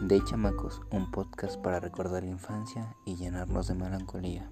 De Chamacos, un podcast para recordar la infancia y llenarnos de melancolía.